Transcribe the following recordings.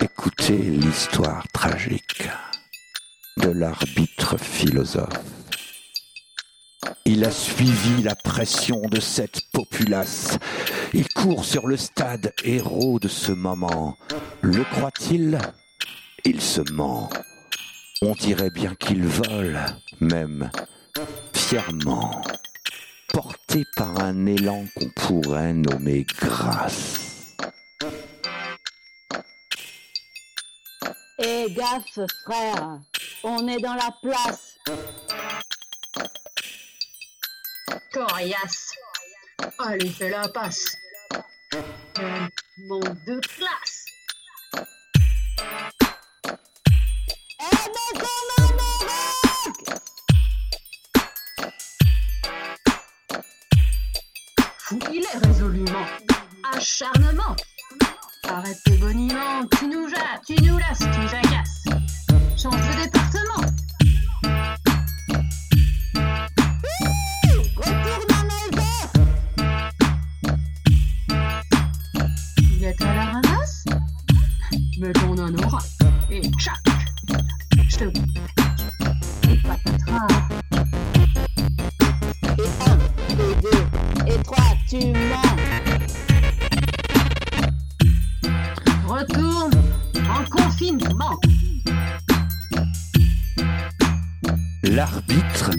Écoutez l'histoire tragique de l'arbitre philosophe. Il a suivi la pression de cette populace. Il court sur le stade héros de ce moment. Le croit-il? Il se ment. On dirait bien qu'il vole, même fièrement, porté par un élan qu'on pourrait nommer grâce. Eh gaffe, frère, on est dans la place. Coriace. Allez, fais la passe. Manque de classe. Acharnement. Arrête tes boniments. Tu nous jattes, tu nous lasses, tu jacasses. Change de département. Il est à la ramasse. Mais qu'on en aura. Et tchac. Je te. Et patatras. Et un, et deux, et trois, tu L'arbitre,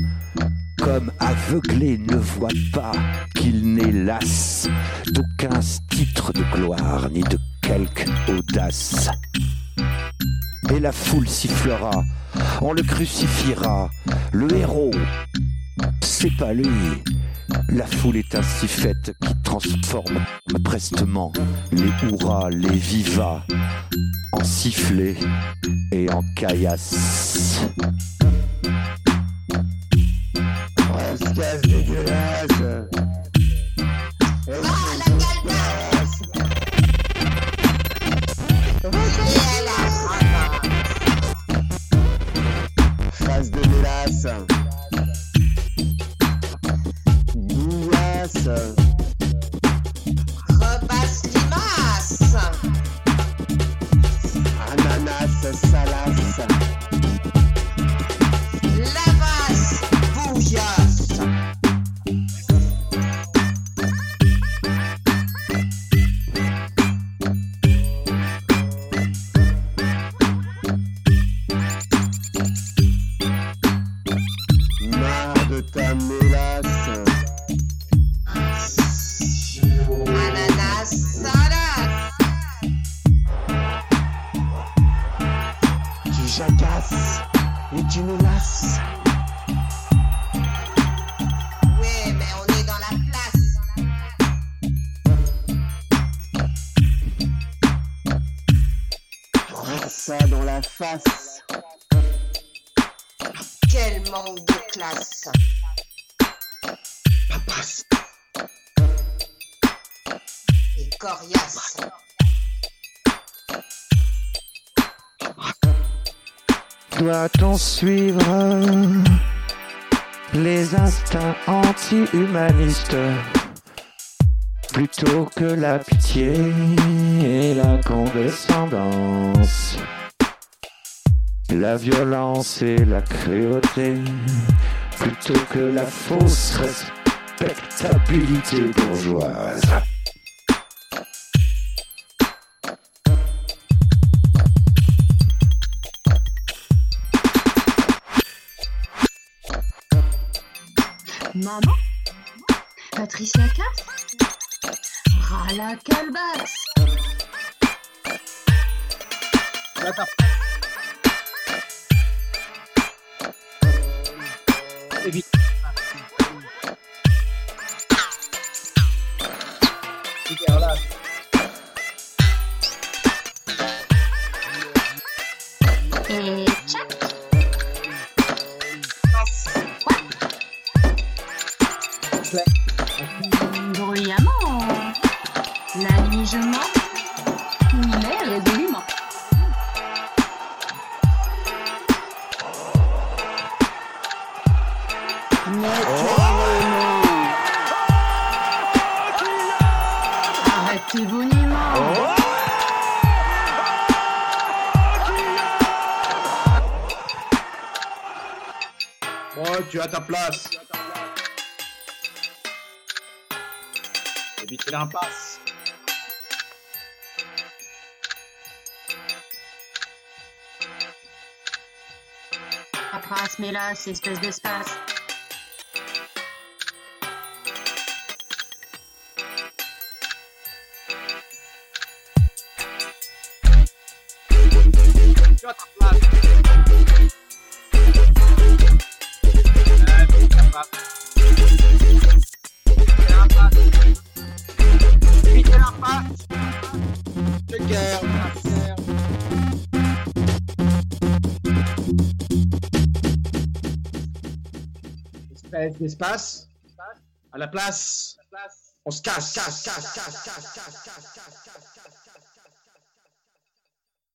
comme aveuglé, ne voit pas qu'il n'est las d'aucun titre de gloire ni de quelque audace. Et la foule sifflera, on le crucifiera, le héros, c'est pas lui. La foule est ainsi faite qui transforme prestement les hurrahs, les vivas en sifflets et en caillasses. Yeah. Jacasses et tu nous lasses Oui, mais on est dans la place. Ça dans la face. Quel manque de classe. Papasse Et coriace Doit-on suivre les instincts anti-humanistes plutôt que la pitié et la condescendance? La violence et la cruauté plutôt que la fausse respectabilité bourgeoise Maman. Patricia Cass Ras la calebasse Et Bruyamment. L'aligement. Mais résolument. Naturellement. Oh Arrête Oh, tu as ta place. éviter l'impasse. Paperasse, mais là, c'est espèce d'espace. Shut up. planète l'espace. À la place, on se casse, casse, casse, casse, casse, casse, casse, casse.